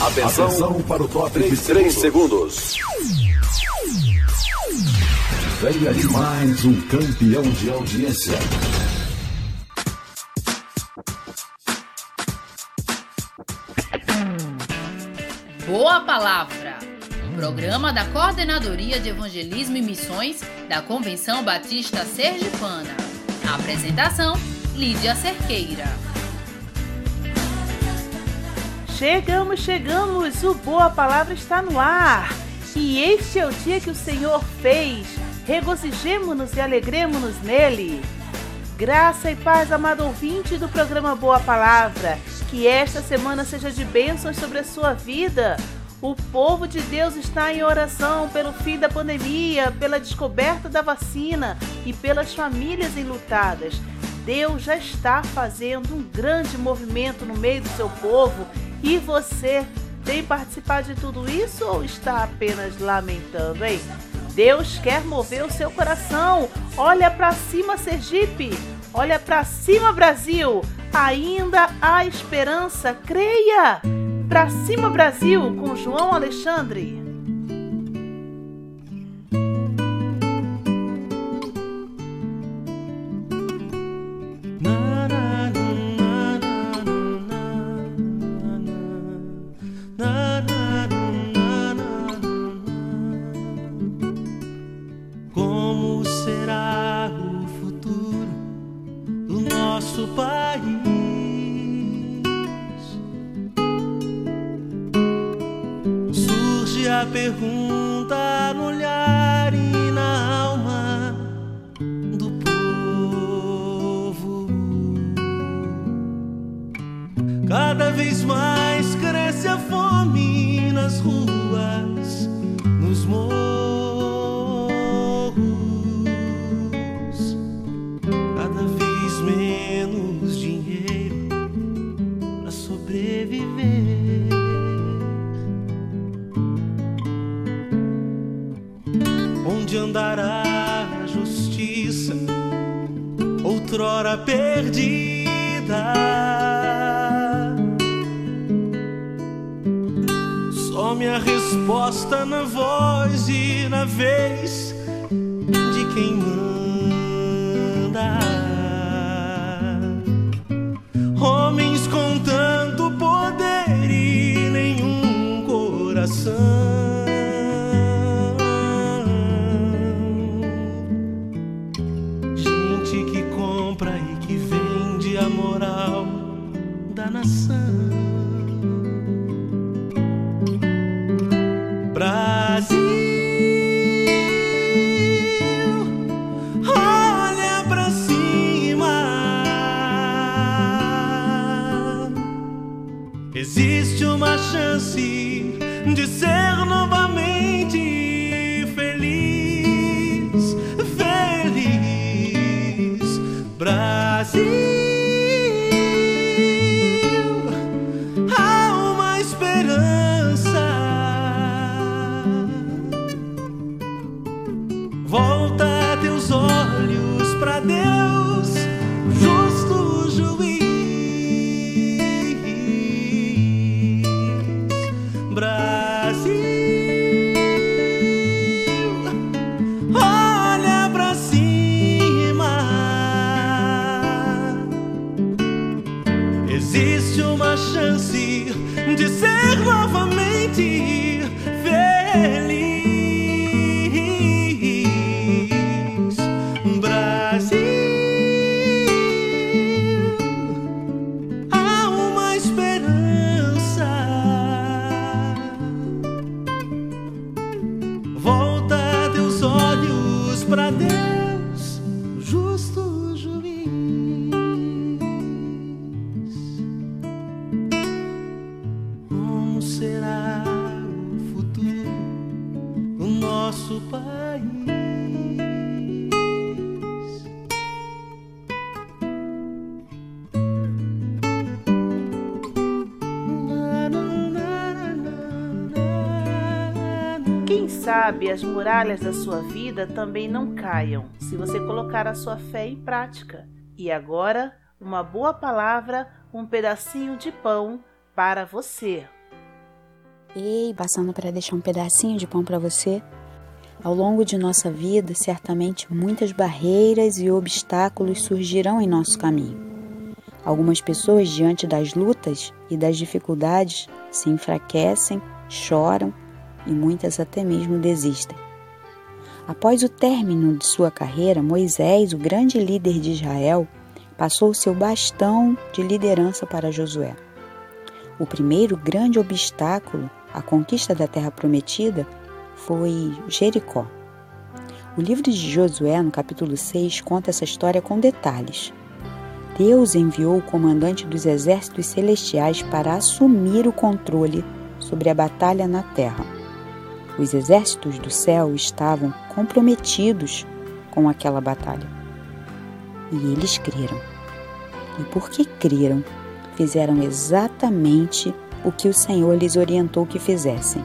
Atenção, Atenção para o top de 3 segundos. Venha de mais um campeão de audiência. Boa Palavra. Programa da Coordenadoria de Evangelismo e Missões da Convenção Batista Sergipana. apresentação: Lídia Cerqueira. Chegamos, chegamos! O Boa Palavra está no ar! E este é o dia que o Senhor fez. Regozijemo-nos e alegremos-nos nele. Graça e paz, amado ouvinte do programa Boa Palavra. Que esta semana seja de bênçãos sobre a sua vida. O povo de Deus está em oração pelo fim da pandemia, pela descoberta da vacina e pelas famílias enlutadas. Deus já está fazendo um grande movimento no meio do seu povo e você tem participado de tudo isso ou está apenas lamentando, hein? Deus quer mover o seu coração. Olha para cima, Sergipe. Olha para cima, Brasil. Ainda há esperança. Creia. Para cima, Brasil, com João Alexandre. vez mais cresce a fome nas ruas, nos morros. Cada vez menos dinheiro para sobreviver. Onde andará a justiça, outrora perdida? resposta na voz e na vez de quem manda. Homens com tanto poder e nenhum coração. Gente que compra e que vende a moral da nação. chance. Sabe, as muralhas da sua vida também não caiam se você colocar a sua fé em prática. E agora, uma boa palavra, um pedacinho de pão para você. Ei, passando para deixar um pedacinho de pão para você. Ao longo de nossa vida, certamente muitas barreiras e obstáculos surgirão em nosso caminho. Algumas pessoas, diante das lutas e das dificuldades, se enfraquecem, choram e muitas até mesmo desistem. Após o término de sua carreira, Moisés, o grande líder de Israel, passou seu bastão de liderança para Josué. O primeiro grande obstáculo a conquista da terra prometida foi Jericó. O livro de Josué, no capítulo 6, conta essa história com detalhes. Deus enviou o comandante dos exércitos celestiais para assumir o controle sobre a batalha na terra. Os exércitos do céu estavam comprometidos com aquela batalha. E eles creram. E porque creram, fizeram exatamente o que o Senhor lhes orientou que fizessem.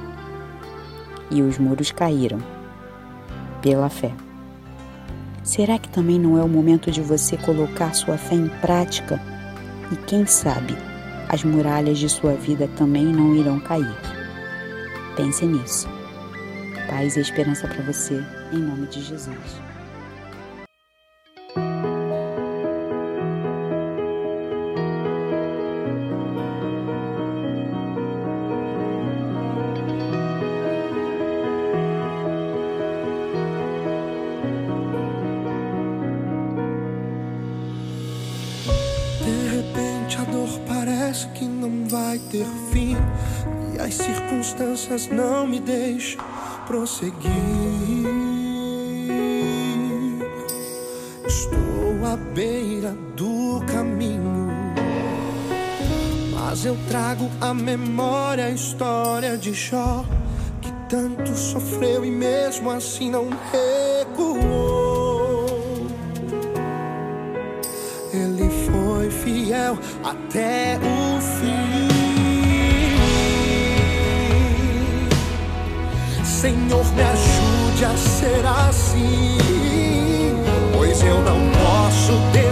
E os muros caíram, pela fé. Será que também não é o momento de você colocar sua fé em prática? E quem sabe, as muralhas de sua vida também não irão cair. Pense nisso. Paz e esperança para você, em nome de Jesus. não me deixam prosseguir. Estou à beira do caminho, mas eu trago à memória a história de Jó que tanto sofreu e mesmo assim não recuou. Ele foi fiel até o fim. Senhor, me ajude a ser assim. Pois eu não posso desistir,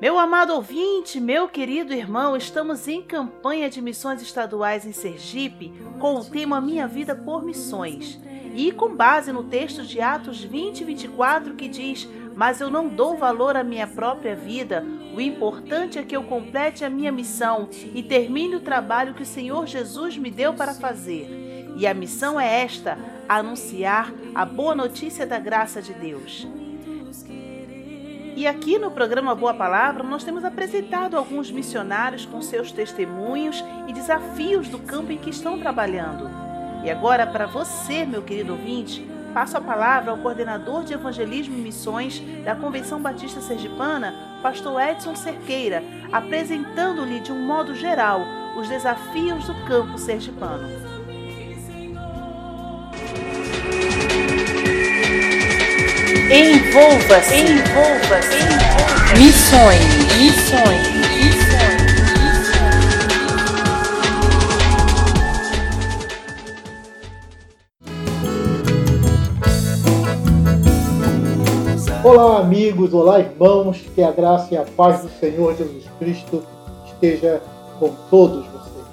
Meu amado ouvinte, meu querido irmão, estamos em campanha de missões estaduais em Sergipe com o tema Minha Vida por Missões. E com base no texto de Atos 20 e 24 que diz: Mas eu não dou valor à minha própria vida, o importante é que eu complete a minha missão e termine o trabalho que o Senhor Jesus me deu para fazer. E a missão é esta: anunciar a boa notícia da graça de Deus. E aqui no programa Boa Palavra, nós temos apresentado alguns missionários com seus testemunhos e desafios do campo em que estão trabalhando. E agora, para você, meu querido ouvinte, passo a palavra ao coordenador de evangelismo e missões da Convenção Batista Sergipana, pastor Edson Cerqueira, apresentando-lhe de um modo geral os desafios do campo sergipano. Envolva-se, envolva-se, envolva Missões, missões, missões. Olá, amigos, olá, irmãos, que a graça e a paz do Senhor Jesus Cristo esteja com todos vocês.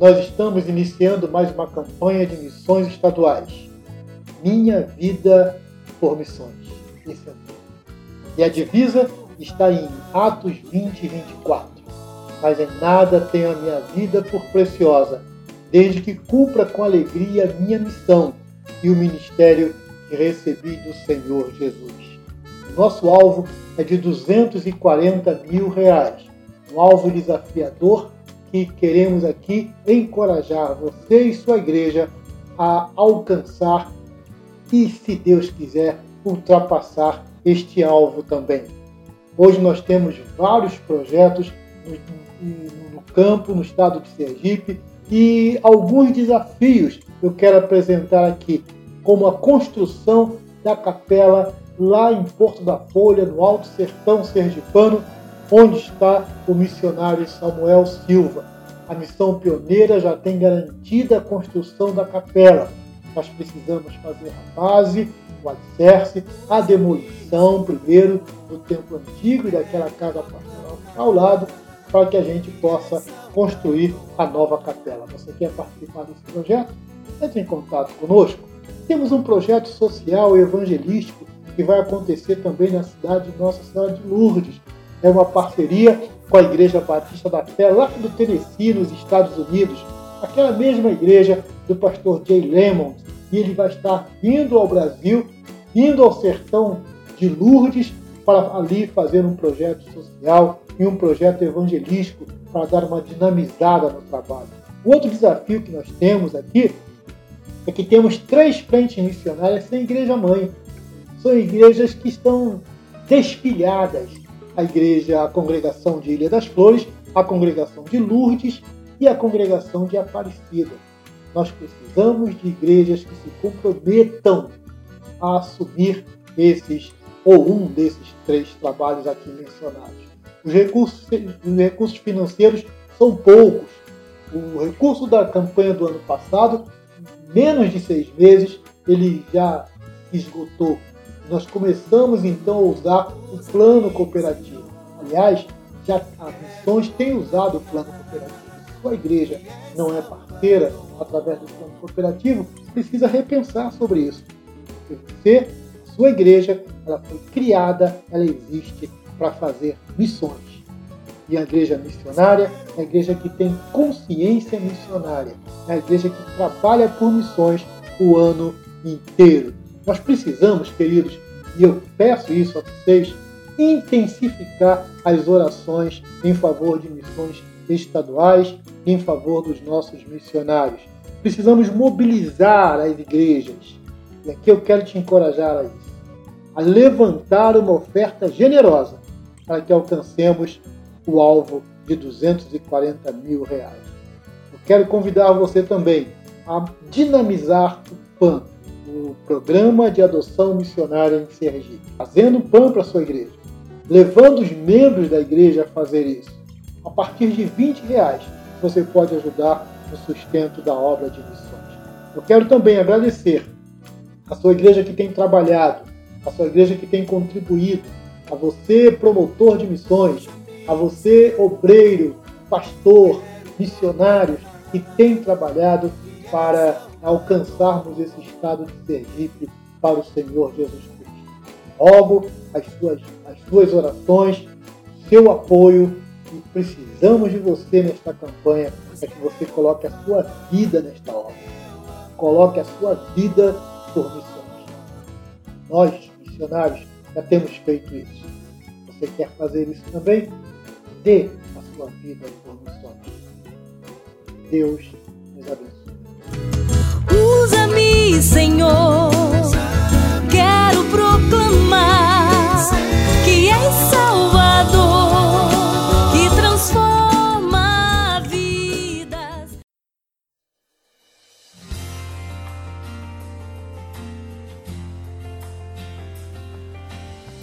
Nós estamos iniciando mais uma campanha de missões estaduais. Minha vida por missões. Esse é o E a divisa está em Atos 20 e 24. Mas em nada tenho a minha vida por preciosa, desde que cumpra com alegria minha missão e o ministério que recebi do Senhor Jesus. Nosso alvo é de 240 mil reais, um alvo desafiador que queremos aqui encorajar você e sua igreja a alcançar e, se Deus quiser, ultrapassar este alvo também. Hoje nós temos vários projetos no, campo, no estado de Sergipe, e alguns desafios eu quero apresentar aqui, como a construção da capela lá em Porto da Folha, no Alto Sertão Sergipano, onde está o missionário Samuel Silva. A missão pioneira já tem garantida a construção da capela nós precisamos fazer a base, o alicerce, a demolição primeiro do templo antigo e daquela casa pastoral ao lado, para que a gente possa construir a nova capela. Você quer participar desse projeto? Entre em contato conosco. Temos um projeto social e evangelístico que vai acontecer também na cidade de Nossa Senhora de Lourdes. É uma parceria com a Igreja Batista da Fé, lá do Tennessee, nos Estados Unidos. Aquela mesma igreja do pastor Jay Lemons, e ele vai estar vindo ao Brasil, indo ao sertão de Lourdes, para ali fazer um projeto social e um projeto evangelístico para dar uma dinamizada no trabalho. O outro desafio que nós temos aqui é que temos três frentes missionárias sem igreja-mãe. São igrejas que estão despilhadas. A igreja, a congregação de Ilha das Flores, a congregação de Lourdes e a congregação de Aparecida. Nós precisamos de igrejas que se comprometam a assumir esses ou um desses três trabalhos aqui mencionados. Os recursos, os recursos financeiros são poucos. O recurso da campanha do ano passado, menos de seis meses, ele já esgotou. Nós começamos então a usar o plano cooperativo. Aliás, já as missões têm usado o plano cooperativo. Sua igreja não é através do plano cooperativo, precisa repensar sobre isso. Porque você, a sua igreja, ela foi criada, ela existe para fazer missões. E a igreja missionária é a igreja que tem consciência missionária, é a igreja que trabalha por missões o ano inteiro. Nós precisamos, queridos, e eu peço isso a vocês, intensificar as orações em favor de missões estaduais em favor dos nossos missionários. Precisamos mobilizar as igrejas. E aqui eu quero te encorajar a isso. A levantar uma oferta generosa para que alcancemos o alvo de 240 mil reais. Eu quero convidar você também a dinamizar o PAN, o Programa de Adoção Missionária em Sergipe, fazendo PAN para a sua igreja, levando os membros da igreja a fazer isso. A partir de 20 reais, você pode ajudar no sustento da obra de missões. Eu quero também agradecer a sua igreja que tem trabalhado, a sua igreja que tem contribuído, a você, promotor de missões, a você, obreiro, pastor, missionários que tem trabalhado para alcançarmos esse estado de Sergipe para o Senhor Jesus Cristo. Rogo as suas, as suas orações, seu apoio precisamos de você nesta campanha para que você coloque a sua vida nesta obra. Coloque a sua vida por missões. Nós, missionários, já temos feito isso. Você quer fazer isso também? Dê a sua vida por missões. Deus nos abençoe. Usa-me, Senhor. Quero proclamar que és Salvador,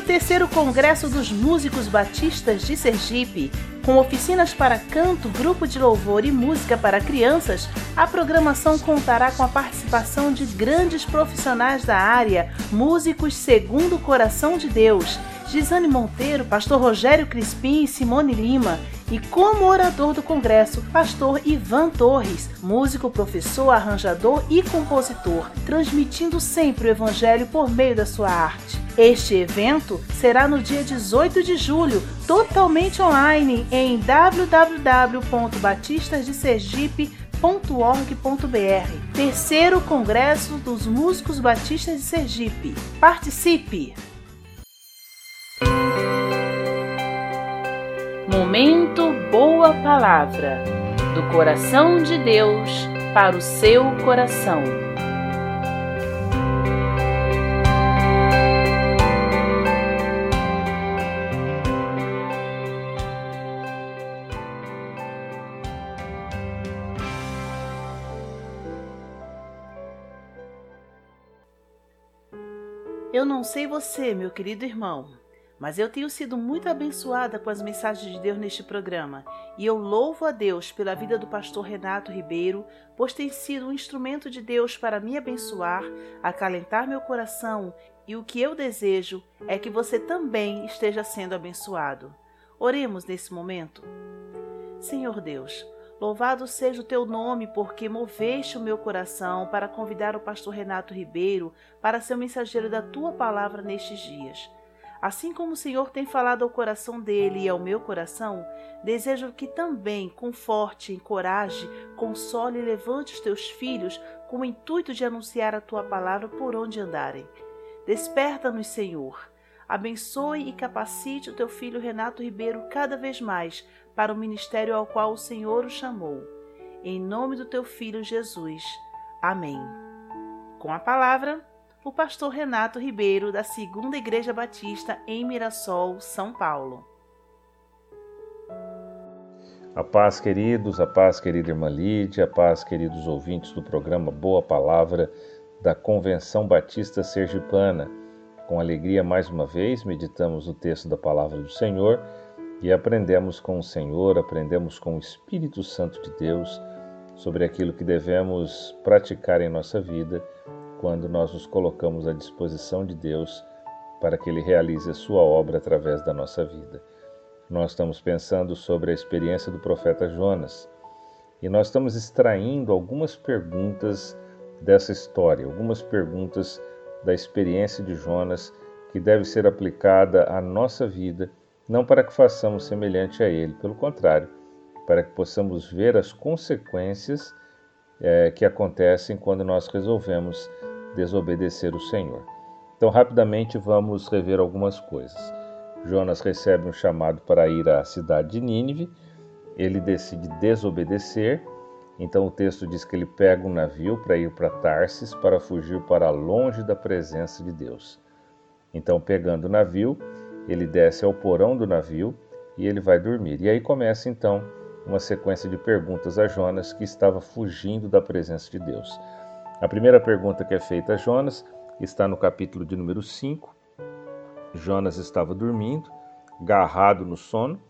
O terceiro Congresso dos Músicos Batistas de Sergipe. Com oficinas para canto, grupo de louvor e música para crianças, a programação contará com a participação de grandes profissionais da área, músicos segundo o coração de Deus. Gisane Monteiro, pastor Rogério Crispim e Simone Lima, e como orador do Congresso, pastor Ivan Torres, músico, professor, arranjador e compositor, transmitindo sempre o Evangelho por meio da sua arte. Este evento será no dia 18 de julho, totalmente online em www.batistasdesergipe.org.br. Terceiro Congresso dos Músicos Batistas de Sergipe. Participe! Momento Boa Palavra do coração de Deus para o seu coração. Eu não sei você, meu querido irmão, mas eu tenho sido muito abençoada com as mensagens de Deus neste programa e eu louvo a Deus pela vida do pastor Renato Ribeiro, pois tem sido um instrumento de Deus para me abençoar, acalentar meu coração e o que eu desejo é que você também esteja sendo abençoado. Oremos nesse momento. Senhor Deus, Louvado seja o teu nome, porque moveste o meu coração para convidar o pastor Renato Ribeiro para ser o mensageiro da tua palavra nestes dias. Assim como o Senhor tem falado ao coração dele e ao meu coração, desejo que também conforte, encoraje, console e levante os teus filhos com o intuito de anunciar a tua palavra por onde andarem. Desperta-nos, Senhor. Abençoe e capacite o teu filho Renato Ribeiro cada vez mais para o ministério ao qual o Senhor o chamou. Em nome do teu filho Jesus. Amém. Com a palavra, o pastor Renato Ribeiro, da Segunda Igreja Batista em Mirassol, São Paulo. A paz, queridos, a paz, querida irmã Lídia, a paz, queridos ouvintes do programa Boa Palavra da Convenção Batista Sergipana. Com alegria, mais uma vez, meditamos o texto da palavra do Senhor e aprendemos com o Senhor, aprendemos com o Espírito Santo de Deus sobre aquilo que devemos praticar em nossa vida quando nós nos colocamos à disposição de Deus para que Ele realize a sua obra através da nossa vida. Nós estamos pensando sobre a experiência do profeta Jonas e nós estamos extraindo algumas perguntas dessa história, algumas perguntas da experiência de Jonas que deve ser aplicada à nossa vida, não para que façamos semelhante a Ele, pelo contrário, para que possamos ver as consequências é, que acontecem quando nós resolvemos desobedecer o Senhor. Então, rapidamente vamos rever algumas coisas. Jonas recebe um chamado para ir à cidade de Nínive, ele decide desobedecer, então o texto diz que ele pega um navio para ir para Tarsis para fugir para longe da presença de Deus. Então, pegando o navio, ele desce ao porão do navio e ele vai dormir. E aí começa então uma sequência de perguntas a Jonas que estava fugindo da presença de Deus. A primeira pergunta que é feita a Jonas está no capítulo de número 5. Jonas estava dormindo, garrado no sono,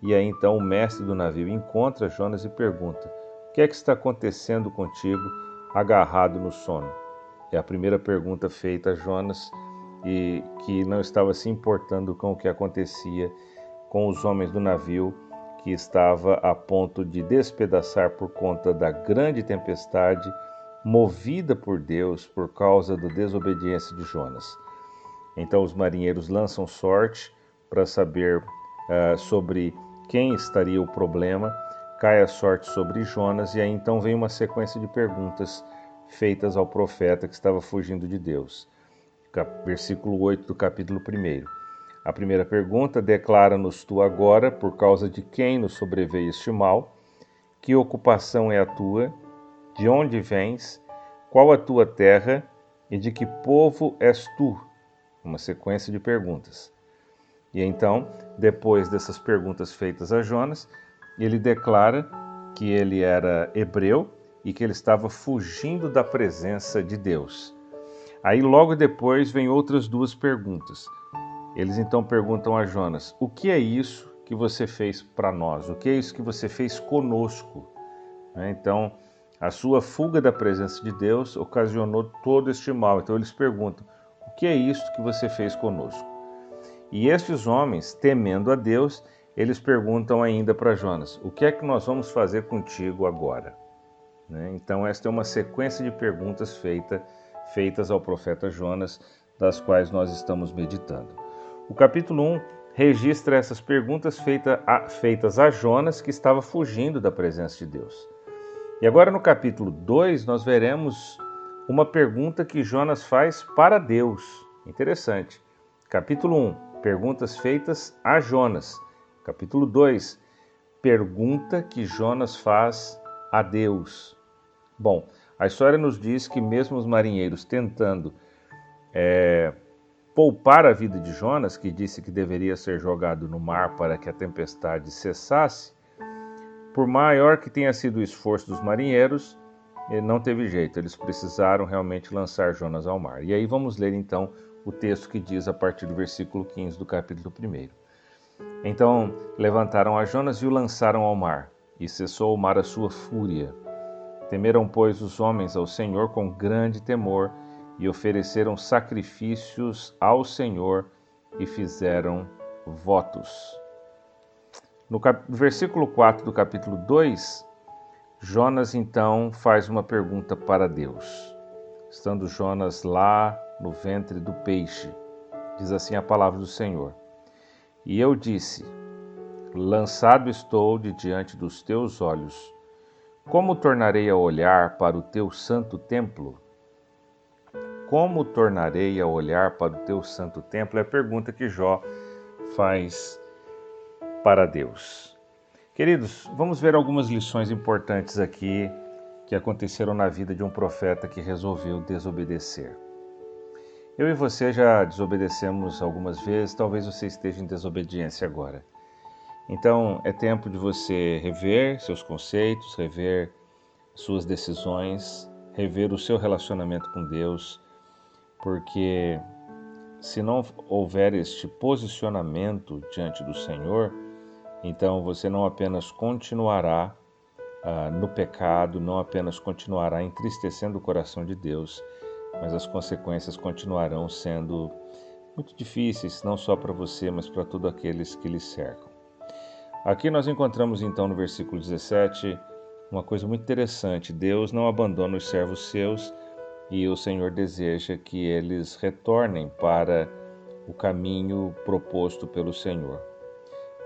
e aí então o mestre do navio encontra Jonas e pergunta: O que é que está acontecendo contigo, agarrado no sono? É a primeira pergunta feita a Jonas e que não estava se importando com o que acontecia com os homens do navio que estava a ponto de despedaçar por conta da grande tempestade movida por Deus por causa da desobediência de Jonas. Então os marinheiros lançam sorte para saber uh, sobre quem estaria o problema. Cai a sorte sobre Jonas e aí então vem uma sequência de perguntas feitas ao profeta que estava fugindo de Deus. Versículo 8 do capítulo 1. A primeira pergunta: Declara-nos tu agora, por causa de quem nos sobreveio este mal? Que ocupação é a tua? De onde vens? Qual a tua terra? E de que povo és tu? Uma sequência de perguntas. E então, depois dessas perguntas feitas a Jonas, ele declara que ele era hebreu e que ele estava fugindo da presença de Deus. Aí logo depois vem outras duas perguntas. Eles então perguntam a Jonas: O que é isso que você fez para nós? O que é isso que você fez conosco? Né, então, a sua fuga da presença de Deus ocasionou todo este mal. Então, eles perguntam: O que é isso que você fez conosco? E estes homens, temendo a Deus, eles perguntam ainda para Jonas: O que é que nós vamos fazer contigo agora? Né, então, esta é uma sequência de perguntas feita, feitas ao profeta Jonas, das quais nós estamos meditando. O capítulo 1 registra essas perguntas feita a, feitas a Jonas, que estava fugindo da presença de Deus. E agora no capítulo 2 nós veremos uma pergunta que Jonas faz para Deus. Interessante. Capítulo 1, perguntas feitas a Jonas. Capítulo 2, pergunta que Jonas faz a Deus. Bom, a história nos diz que mesmo os marinheiros tentando é, poupar a vida de Jonas, que disse que deveria ser jogado no mar para que a tempestade cessasse, por maior que tenha sido o esforço dos marinheiros, eh, não teve jeito, eles precisaram realmente lançar Jonas ao mar. E aí vamos ler então o texto que diz a partir do versículo 15 do capítulo 1. Então levantaram a Jonas e o lançaram ao mar, e cessou o mar a sua fúria. Temeram, pois, os homens ao Senhor com grande temor, e ofereceram sacrifícios ao Senhor e fizeram votos. No versículo 4 do capítulo 2, Jonas então faz uma pergunta para Deus. Estando Jonas lá no ventre do peixe, diz assim a palavra do Senhor: E eu disse: Lançado estou de diante dos teus olhos, como tornarei a olhar para o teu santo templo? Como tornarei a olhar para o teu santo templo? É a pergunta que Jó faz para Deus. Queridos, vamos ver algumas lições importantes aqui que aconteceram na vida de um profeta que resolveu desobedecer. Eu e você já desobedecemos algumas vezes, talvez você esteja em desobediência agora. Então é tempo de você rever seus conceitos, rever suas decisões, rever o seu relacionamento com Deus porque se não houver este posicionamento diante do Senhor, então você não apenas continuará ah, no pecado, não apenas continuará entristecendo o coração de Deus, mas as consequências continuarão sendo muito difíceis, não só para você, mas para todos aqueles que lhe cercam. Aqui nós encontramos então no versículo 17 uma coisa muito interessante: Deus não abandona os servos seus e o Senhor deseja que eles retornem para o caminho proposto pelo Senhor.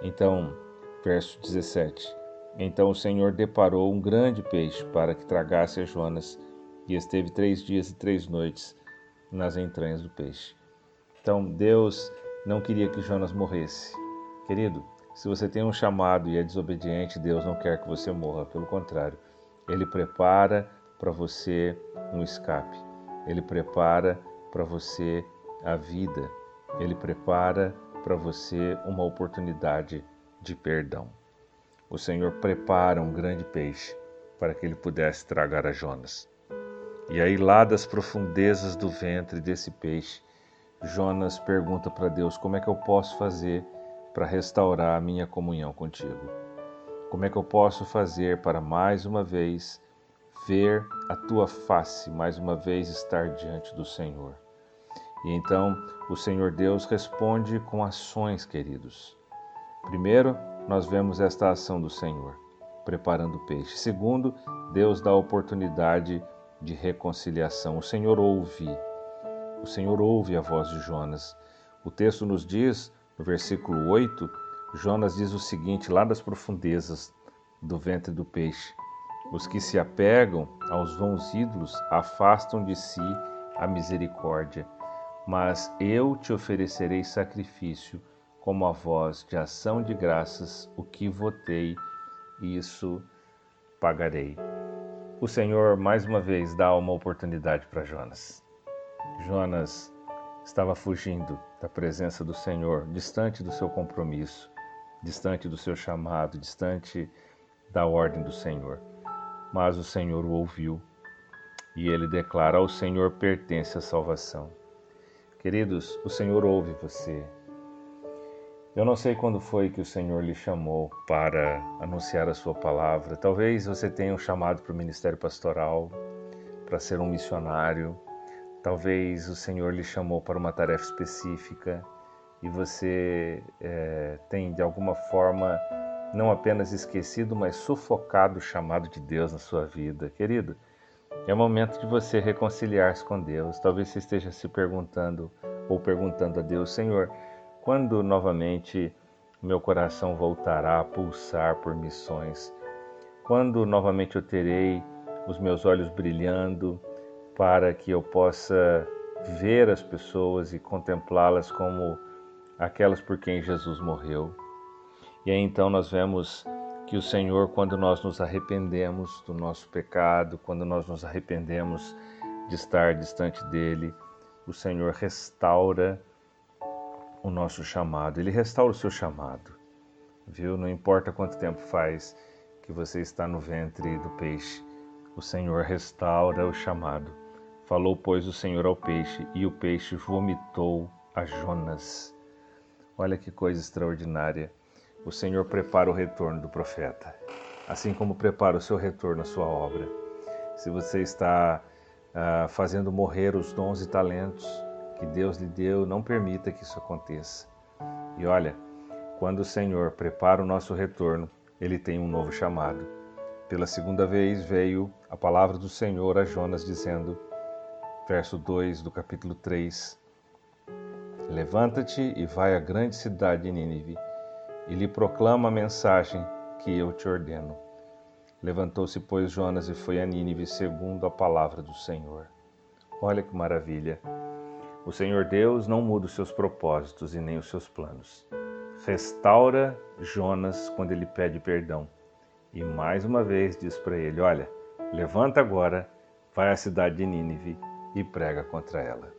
Então, verso 17. Então o Senhor deparou um grande peixe para que tragasse a Jonas, e esteve três dias e três noites nas entranhas do peixe. Então Deus não queria que Jonas morresse. Querido, se você tem um chamado e é desobediente, Deus não quer que você morra. Pelo contrário, Ele prepara para você um escape. Ele prepara para você a vida. Ele prepara para você uma oportunidade de perdão. O Senhor prepara um grande peixe para que ele pudesse tragar a Jonas. E aí, lá das profundezas do ventre desse peixe, Jonas pergunta para Deus: como é que eu posso fazer para restaurar a minha comunhão contigo? Como é que eu posso fazer para mais uma vez ver a tua face, mais uma vez estar diante do Senhor? E então o Senhor Deus responde com ações, queridos. Primeiro, nós vemos esta ação do Senhor, preparando o peixe. Segundo, Deus dá oportunidade de reconciliação. O Senhor ouve. O Senhor ouve a voz de Jonas. O texto nos diz, no versículo 8, Jonas diz o seguinte, lá das profundezas do ventre do peixe: Os que se apegam aos vãos ídolos afastam de si a misericórdia mas eu te oferecerei sacrifício como a voz de ação de graças, o que votei, isso pagarei. O Senhor mais uma vez dá uma oportunidade para Jonas. Jonas estava fugindo da presença do Senhor, distante do seu compromisso, distante do seu chamado, distante da ordem do Senhor. Mas o Senhor o ouviu e ele declara: Ao Senhor pertence a salvação. Queridos, o Senhor ouve você. Eu não sei quando foi que o Senhor lhe chamou para anunciar a sua palavra. Talvez você tenha um chamado para o ministério pastoral, para ser um missionário. Talvez o Senhor lhe chamou para uma tarefa específica e você é, tem de alguma forma não apenas esquecido, mas sufocado o chamado de Deus na sua vida. Querido, é momento de você reconciliar-se com Deus. Talvez você esteja se perguntando ou perguntando a Deus: Senhor, quando novamente meu coração voltará a pulsar por missões? Quando novamente eu terei os meus olhos brilhando para que eu possa ver as pessoas e contemplá-las como aquelas por quem Jesus morreu? E aí então nós vemos que o Senhor, quando nós nos arrependemos do nosso pecado, quando nós nos arrependemos de estar distante dele, o Senhor restaura o nosso chamado. Ele restaura o seu chamado, viu? Não importa quanto tempo faz que você está no ventre do peixe, o Senhor restaura o chamado. Falou, pois, o Senhor ao peixe, e o peixe vomitou a Jonas. Olha que coisa extraordinária o Senhor prepara o retorno do profeta, assim como prepara o seu retorno à sua obra. Se você está uh, fazendo morrer os dons e talentos que Deus lhe deu, não permita que isso aconteça. E olha, quando o Senhor prepara o nosso retorno, ele tem um novo chamado. Pela segunda vez veio a palavra do Senhor a Jonas dizendo, verso 2 do capítulo 3: Levanta-te e vai à grande cidade de Nínive e lhe proclama a mensagem que eu te ordeno. Levantou-se, pois, Jonas e foi a Nínive segundo a palavra do Senhor. Olha que maravilha! O Senhor Deus não muda os seus propósitos e nem os seus planos. Restaura Jonas quando ele pede perdão. E mais uma vez diz para ele: Olha, levanta agora, vai à cidade de Nínive e prega contra ela.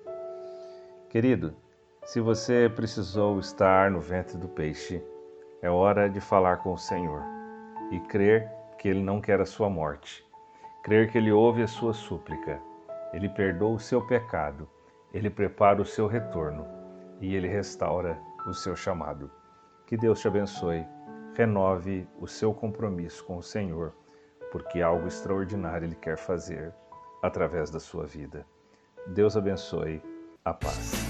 Querido, se você precisou estar no ventre do peixe, é hora de falar com o Senhor e crer que Ele não quer a sua morte. Crer que Ele ouve a sua súplica, Ele perdoa o seu pecado, Ele prepara o seu retorno e Ele restaura o seu chamado. Que Deus te abençoe, renove o seu compromisso com o Senhor, porque algo extraordinário Ele quer fazer através da sua vida. Deus abençoe. A paz.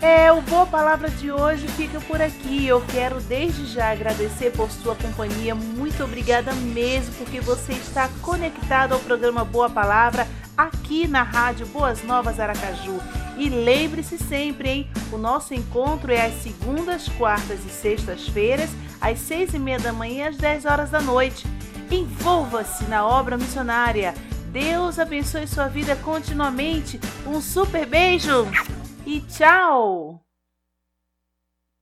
É, o Boa Palavra de hoje fica por aqui. Eu quero desde já agradecer por sua companhia. Muito obrigada mesmo, porque você está conectado ao programa Boa Palavra aqui na Rádio Boas Novas Aracaju. E lembre-se sempre, hein? O nosso encontro é às segundas, quartas e sextas-feiras, às seis e meia da manhã e às dez horas da noite. Envolva-se na obra missionária. Deus abençoe sua vida continuamente. Um super beijo e tchau!